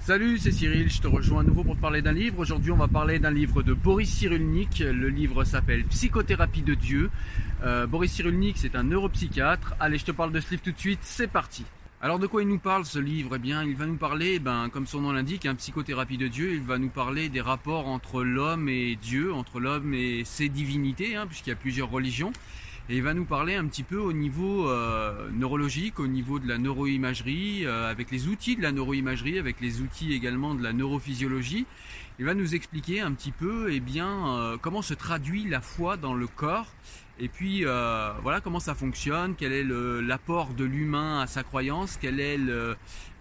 Salut, c'est Cyril, je te rejoins à nouveau pour te parler d'un livre. Aujourd'hui, on va parler d'un livre de Boris Cyrulnik. Le livre s'appelle Psychothérapie de Dieu. Euh, Boris Cyrulnik, c'est un neuropsychiatre. Allez, je te parle de ce livre tout de suite, c'est parti. Alors de quoi il nous parle ce livre? Eh bien, il va nous parler, ben, comme son nom l'indique, un psychothérapie de Dieu. Il va nous parler des rapports entre l'homme et Dieu, entre l'homme et ses divinités, hein, puisqu'il y a plusieurs religions. Et il va nous parler un petit peu au niveau euh, neurologique, au niveau de la neuroimagerie, euh, avec les outils de la neuroimagerie, avec les outils également de la neurophysiologie. Il va nous expliquer un petit peu eh bien, euh, comment se traduit la foi dans le corps et puis voilà comment ça fonctionne, quel est l'apport de l'humain à sa croyance, quel est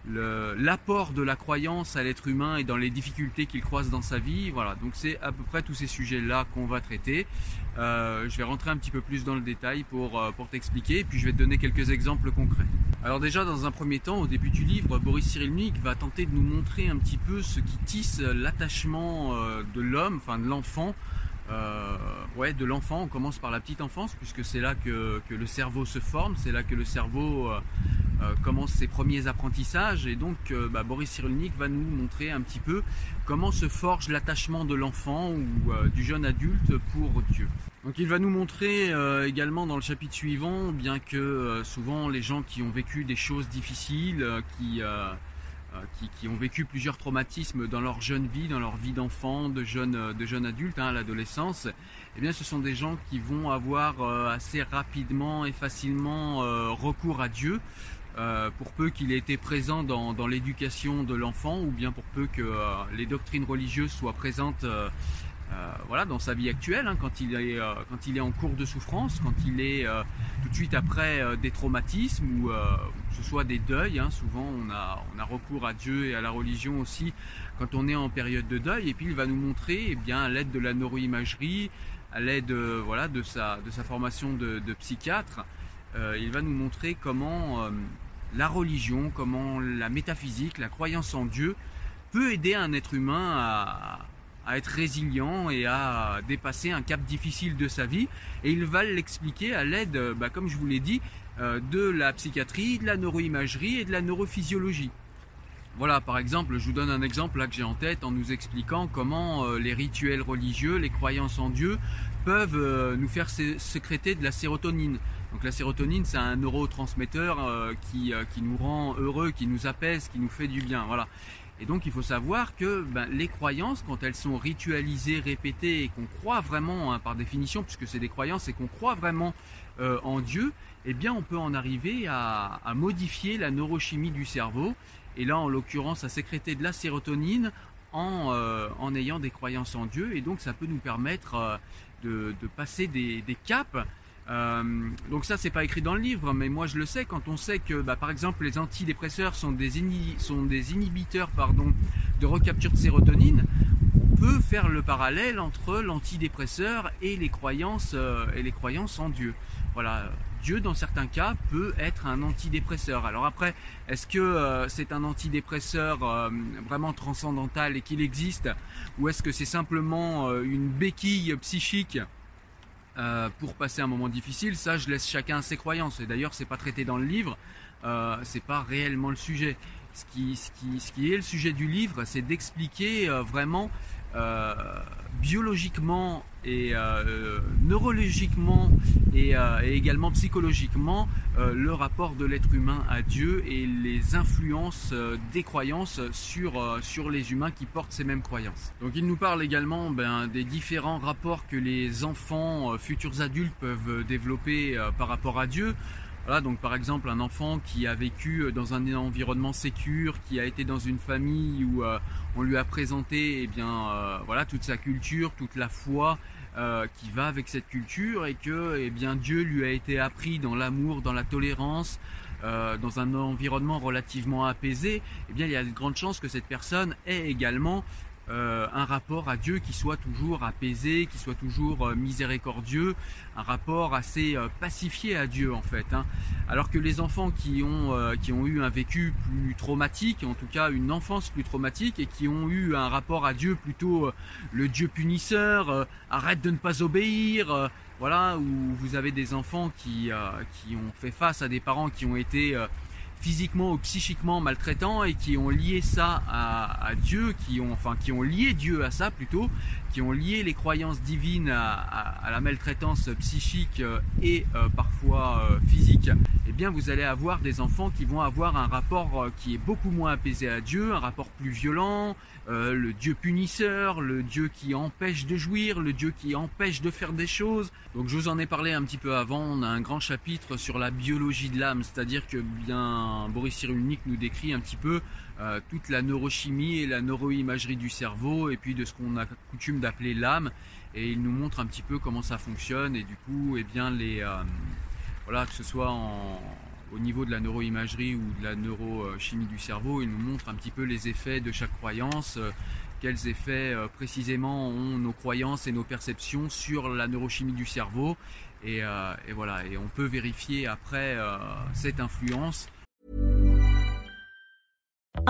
l'apport de la croyance à l'être humain et dans les difficultés qu'il croise dans sa vie? Voilà, donc c'est à peu près tous ces sujets-là qu'on va traiter. Euh, je vais rentrer un petit peu plus dans le détail pour, euh, pour t'expliquer et puis je vais te donner quelques exemples concrets. Alors déjà dans un premier temps, au début du livre, Boris Cyrulnik va tenter de nous montrer un petit peu ce qui tisse l'attachement euh, de l'homme, enfin de l'enfant, euh, ouais, de l'enfant. On commence par la petite enfance, puisque c'est là que, le cerveau se forme, c'est là que le cerveau euh, euh, commence ses premiers apprentissages. Et donc, bah, Boris Cyrulnik va nous montrer un petit peu comment se forge l'attachement de l'enfant ou du jeune adulte pour Dieu. Donc il va nous montrer également dans le chapitre suivant, bien que souvent les gens qui ont vécu des choses difficiles, qui euh, qui, ont vécu plusieurs traumatismes dans leur jeune vie, dans leur vie d'enfant, de jeunes euh, de jeune adultes, hein, à l'adolescence, eh bien ce sont des gens qui vont avoir euh, assez rapidement et facilement recours à Dieu. pour peu qu'il ait été présent dans, dans l'éducation de l'enfant ou bien pour peu que les doctrines religieuses soient présentes euh, voilà, dans sa vie actuelle, hein, quand, il est, euh, quand il est en cours de souffrance, quand il est euh, tout de suite après des traumatismes ou que ce soit des deuils. Hein, souvent, on a, on a recours à Dieu et à la religion aussi quand on est en période de deuil. Et puis, il va nous montrer, eh bien, à l'aide de la neuroimagerie, à l'aide voilà, de, sa, de sa formation de, de psychiatre, il va nous montrer comment la religion, comment la métaphysique, la croyance en Dieu peut aider un être humain à, à être résilient et à dépasser un cap difficile de sa vie. Et il va l'expliquer à l'aide, bah, comme je vous l'ai dit, euh, de la psychiatrie, de la neuroimagerie et de la neurophysiologie. Voilà, par exemple, je vous donne un exemple là que j'ai en tête en nous expliquant comment euh, les rituels religieux, les croyances en Dieu peuvent euh, nous faire sécréter de la sérotonine. Donc la sérotonine, c'est un neurotransmetteur qui, qui nous rend heureux, qui nous apaise, qui nous fait du bien. Voilà. Et donc il faut savoir que ben, les croyances, quand elles sont ritualisées, répétées et qu'on croit vraiment, hein, par définition, puisque c'est des croyances et qu'on croit vraiment euh, en Dieu, eh bien on peut en arriver à, modifier la neurochimie du cerveau. Et là, en l'occurrence, à sécréter de la sérotonine en, euh, en, ayant des croyances en Dieu. Et donc ça peut nous permettre euh, de, passer des caps euh, donc ça c'est pas écrit dans le livre, mais moi je le sais quand on sait que bah, par exemple les antidépresseurs sont des, inhibiteurs pardon, de recapture de sérotonine, on peut faire le parallèle entre l'antidépresseur et les croyances et les croyances en Dieu. Voilà, Dieu, dans certains cas, peut être un antidépresseur. Alors après, est-ce que euh, c'est un antidépresseur euh, vraiment transcendantal et qu'il existe, ou est-ce que c'est simplement euh, une béquille psychique pour passer un moment difficile Ça, je laisse chacun ses croyances. Et d'ailleurs, c'est pas traité dans le livre. c'est pas réellement le sujet. Ce qui, ce, qui, ce qui est le sujet du livre, c'est d'expliquer vraiment biologiquement et euh, neurologiquement et, euh, et, également psychologiquement euh, le rapport de l'être humain à Dieu et les influences des croyances sur, sur les humains qui portent ces mêmes croyances. Donc il nous parle également ben, des différents rapports que les enfants, futurs adultes peuvent développer par rapport à Dieu. Voilà, donc par exemple un enfant qui a vécu euh, dans un environnement sécure, qui a été dans une famille où euh, on lui a présenté eh bien, euh, voilà, toute sa culture, toute la foi qui va avec cette culture et que eh bien, Dieu lui a été appris dans l'amour, dans la tolérance, dans un environnement relativement apaisé, eh bien, il y a de grandes chances que cette personne ait également euh, un rapport à Dieu qui soit toujours apaisé, qui soit toujours euh, miséricordieux, un rapport assez euh, pacifié à Dieu en fait. Hein. Alors que les enfants qui ont, qui ont eu un vécu plus traumatique, en tout cas une enfance plus traumatique, et qui ont eu un rapport à Dieu plutôt le Dieu punisseur, arrête de ne pas obéir, voilà, où vous avez des enfants qui, qui ont fait face à des parents qui ont été physiquement ou psychiquement maltraitants et qui ont lié ça à, Dieu, qui ont enfin qui ont lié Dieu à ça plutôt, qui ont lié les croyances divines à, la maltraitance psychique euh, et euh, parfois euh, physique, eh bien vous allez avoir des enfants qui vont avoir un rapport qui est beaucoup moins apaisé à Dieu, un rapport plus violent, le Dieu punisseur, le Dieu qui empêche de jouir, le Dieu qui empêche de faire des choses. Donc je vous en ai parlé un petit peu avant, on a un grand chapitre sur la biologie de l'âme, c'est-à-dire que bien Boris Cyrulnik nous décrit un petit peu toute la neurochimie et la neuroimagerie du cerveau et puis de ce qu'on a coutume d'appeler l'âme. Et il nous montre un petit peu comment ça fonctionne et du coup eh bien euh, voilà que ce soit au niveau de la neuroimagerie ou de la neurochimie du cerveau il nous montre un petit peu les effets de chaque croyance euh, quels effets euh, précisément ont nos croyances et nos perceptions sur la neurochimie du cerveau. Et, voilà et on peut vérifier après cette influence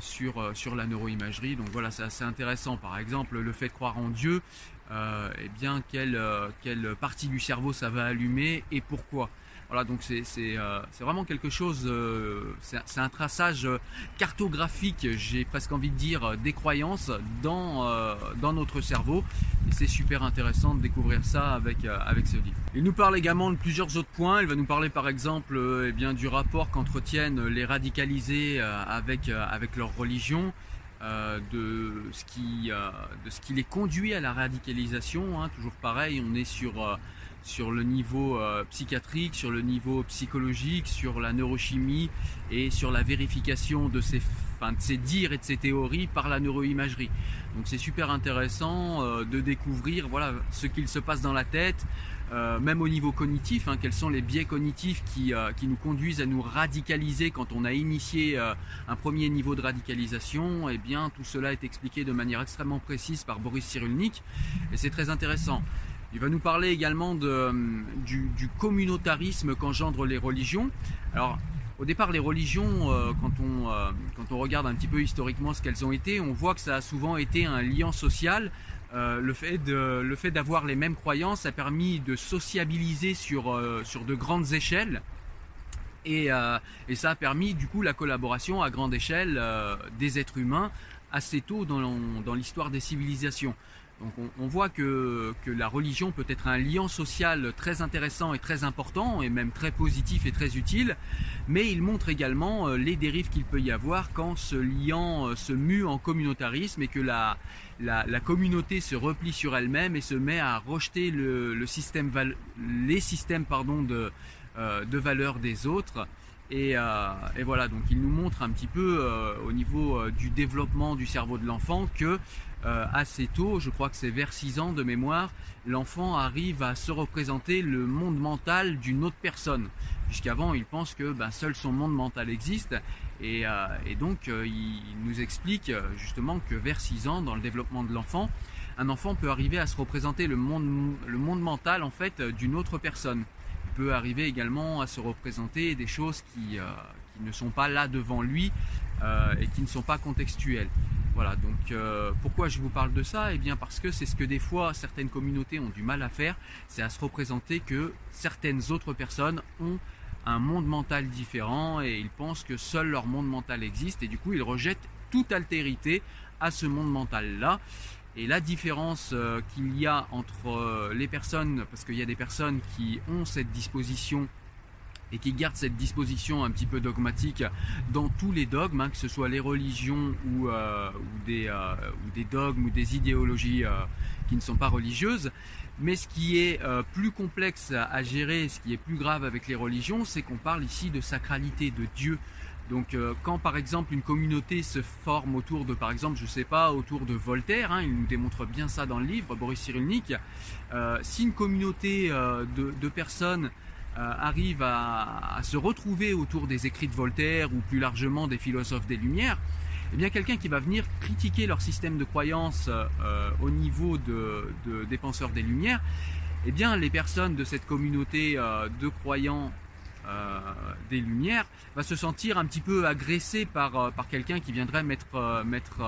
Euh, sur, euh, la neuroimagerie. Donc voilà, c'est assez intéressant. Par exemple, le fait de croire en Dieu, euh, eh bien, quelle, quelle partie du cerveau ça va allumer et pourquoi? Voilà, donc c'est euh, vraiment quelque chose, euh, c'est un traçage cartographique, j'ai presque envie de dire, des croyances dans, euh, dans notre cerveau. Et c'est super intéressant de découvrir ça avec, avec ce livre. Il nous parle également de plusieurs autres points. Il va nous parler par exemple eh bien, du rapport qu'entretiennent les radicalisés avec, avec leur religion. de, ce qui, de ce qui les conduit à la radicalisation. Hein. toujours pareil, on est sur sur le niveau euh, psychiatrique, sur le niveau psychologique, sur la neurochimie et sur la vérification de ces, enfin, de ces dires et de ces théories par la neuroimagerie. Donc c'est super intéressant euh, de découvrir voilà, ce qu'il se passe dans la tête, euh, même au niveau cognitif, hein, quels sont les biais cognitifs qui, qui, nous conduisent à nous radicaliser quand on a initié un premier niveau de radicalisation. Eh bien tout cela est expliqué de manière extrêmement précise par Boris Cyrulnik et c'est très intéressant. Il va nous parler également de, du, communautarisme qu'engendrent les religions. Alors, au départ, les religions, euh, quand, on, euh, quand on regarde un petit peu historiquement ce qu'elles ont été, on voit que ça a souvent été un lien social. Euh, le fait de, le fait d'avoir les mêmes croyances a permis de sociabiliser sur, sur de grandes échelles. Et, et, ça a permis du coup la collaboration à grande échelle des êtres humains assez tôt dans, dans l'histoire des civilisations. Donc on, voit que, la religion peut être un lien social très intéressant et très important, et même très positif et très utile, mais il montre également euh, les dérives qu'il peut y avoir quand ce lien euh, se mue en communautarisme et que la, communauté se replie sur elle-même et se met à rejeter les systèmes de, euh, de valeurs des autres. Et, voilà, donc il nous montre un petit peu au niveau du développement du cerveau de l'enfant que euh, assez tôt, je crois que c'est vers 6 ans de mémoire, l'enfant arrive à se représenter le monde mental d'une autre personne. Puisqu'avant, il pense que ben, seul son monde mental existe. Et, euh, donc, euh, il nous explique justement que vers 6 ans, dans le développement de l'enfant, un enfant peut arriver à se représenter le monde, le monde mental en fait d'une autre personne. Peut arriver également à se représenter des choses qui, qui ne sont pas là devant lui et qui ne sont pas contextuelles. Voilà, donc euh, pourquoi je vous parle de ça? Eh bien parce que c'est ce que des fois certaines communautés ont du mal à faire, c'est à se représenter que certaines autres personnes ont un monde mental différent et ils pensent que seul leur monde mental existe et du coup ils rejettent toute altérité à ce monde mental-là. Et la différence euh, qu'il y a entre euh, les personnes, parce qu'il y a des personnes qui ont cette disposition et qui garde cette disposition un petit peu dogmatique dans tous les dogmes, hein, que ce soit les religions ou, euh, des, dogmes ou des idéologies qui ne sont pas religieuses. Mais ce qui est plus complexe à gérer, ce qui est plus grave avec les religions, c'est qu'on parle ici de sacralité, de Dieu. Donc quand par exemple une communauté se forme autour de, par exemple, je sais pas, autour de Voltaire, hein, il nous démontre bien ça dans le livre, Boris Cyrulnik, si une communauté de, de personnes euh, arrive à, se retrouver autour des écrits de Voltaire ou plus largement des philosophes des Lumières, eh bien quelqu'un qui va venir critiquer leur système de croyance euh, au niveau de, des penseurs des Lumières, eh bien les personnes de cette communauté euh, de croyants des Lumières va se sentir un petit peu agressées par, par quelqu'un qui viendrait mettre, mettre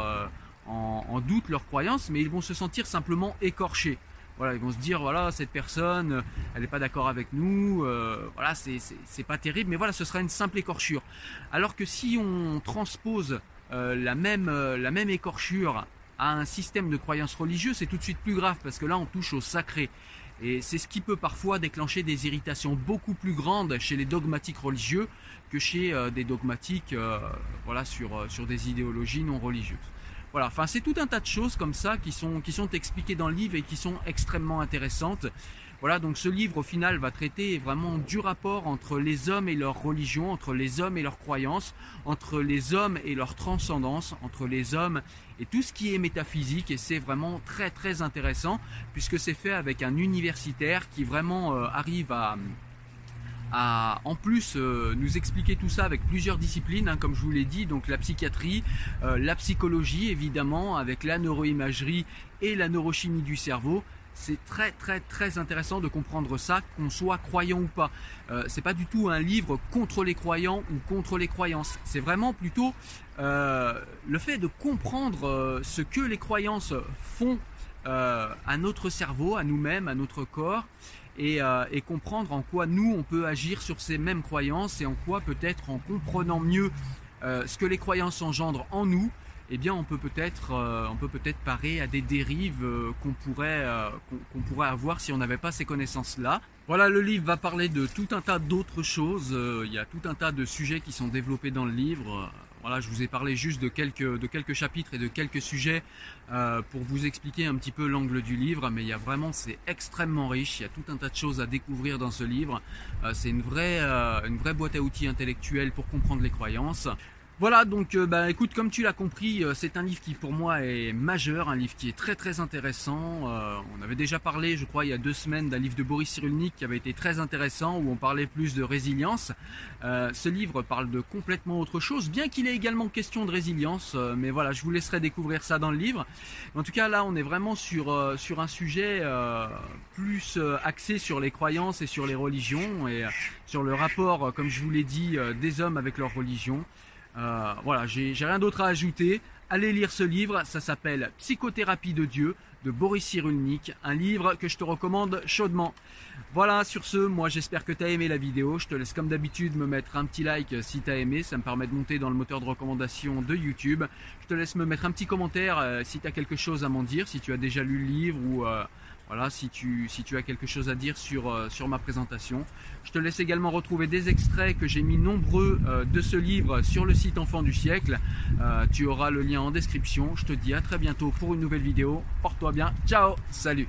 en, doute leur croyance, mais ils vont se sentir simplement écorchés. Voilà, ils vont se dire voilà cette personne, euh, elle n'est pas d'accord avec nous, euh, voilà c'est pas terrible, mais voilà ce sera une simple écorchure. Alors que si on transpose euh, la même la même écorchure à un système de croyance religieuse, c'est tout de suite plus grave parce que là on touche au sacré. Et c'est ce qui peut parfois déclencher des irritations beaucoup plus grandes chez les dogmatiques religieux que chez des dogmatiques voilà, sur, sur des idéologies non religieuses. Voilà, enfin c'est tout un tas de choses comme ça qui sont, qui sont expliquées dans le livre et qui sont extrêmement intéressantes. Voilà, donc ce livre au final va traiter vraiment du rapport entre les hommes et leur religion, entre les hommes et leurs croyances, entre les hommes et leur transcendance, entre les hommes et tout ce qui est métaphysique et c'est vraiment très très intéressant puisque c'est fait avec un universitaire qui vraiment euh, arrive à en plus euh, nous expliquer tout ça avec plusieurs disciplines, hein, comme je vous l'ai dit, donc la psychiatrie, euh, la psychologie évidemment, avec la neuroimagerie et la neurochimie du cerveau. C'est très très très intéressant de comprendre ça, qu'on soit croyant ou pas. Euh, c'est pas du tout un livre contre les croyants ou contre les croyances. C'est vraiment plutôt le fait de comprendre ce que les croyances font à notre cerveau, à nous-mêmes, à notre corps, euh, et, comprendre en quoi nous on peut agir sur ces mêmes croyances et en quoi peut-être en comprenant mieux euh, ce que les croyances engendrent en nous, eh bien on peut peut-être euh, on peut peut-être parer à des dérives qu'on pourrait qu'on pourrait avoir si on n'avait pas ces connaissances là. Voilà, le livre va parler de tout un tas d'autres choses. Il y a tout un tas de sujets qui sont développés dans le livre. Voilà, je vous ai parlé juste de quelques, chapitres et de quelques sujets euh, pour vous expliquer un petit peu l'angle du livre, mais il y a vraiment, c'est extrêmement riche, il y a tout un tas de choses à découvrir dans ce livre. Euh, c'est une vraie, euh, une vraie boîte à outils intellectuelle pour comprendre les croyances. Voilà, donc euh, bah, écoute, comme tu l'as compris, euh, c'est un livre qui pour moi est majeur, un livre qui est très très intéressant. Euh, on avait déjà parlé, je crois, il y a deux semaines d'un livre de Boris Cyrulnik qui avait été très intéressant, où on parlait plus de résilience. ce livre parle de complètement autre chose, bien qu'il ait également question de résilience, mais voilà, je vous laisserai découvrir ça dans le livre. En tout cas, là, on est vraiment sur, sur un sujet plus axé sur les croyances et sur les religions, et sur le rapport, comme je vous l'ai dit, des hommes avec leur religion. Euh, voilà, j'ai rien d'autre à ajouter. Allez lire ce livre, ça s'appelle Psychothérapie de Dieu de Boris Cyrulnik, un livre que je te recommande chaudement. Voilà, sur ce, moi j'espère que tu as aimé la vidéo. Je te laisse comme d'habitude me mettre un petit like si tu as aimé, ça me permet de monter dans le moteur de recommandation de YouTube. Je te laisse me mettre un petit commentaire euh, si tu as quelque chose à m'en dire, si tu as déjà lu le livre ou euh, voilà, si tu, as quelque chose à dire sur, euh, sur ma présentation. Je te laisse également retrouver des extraits que j'ai mis nombreux euh, de ce livre sur le site Enfant du siècle. Euh, tu auras le lien en description. Je te dis à très bientôt pour une nouvelle vidéo. Porte-toi bien. Ciao, salut.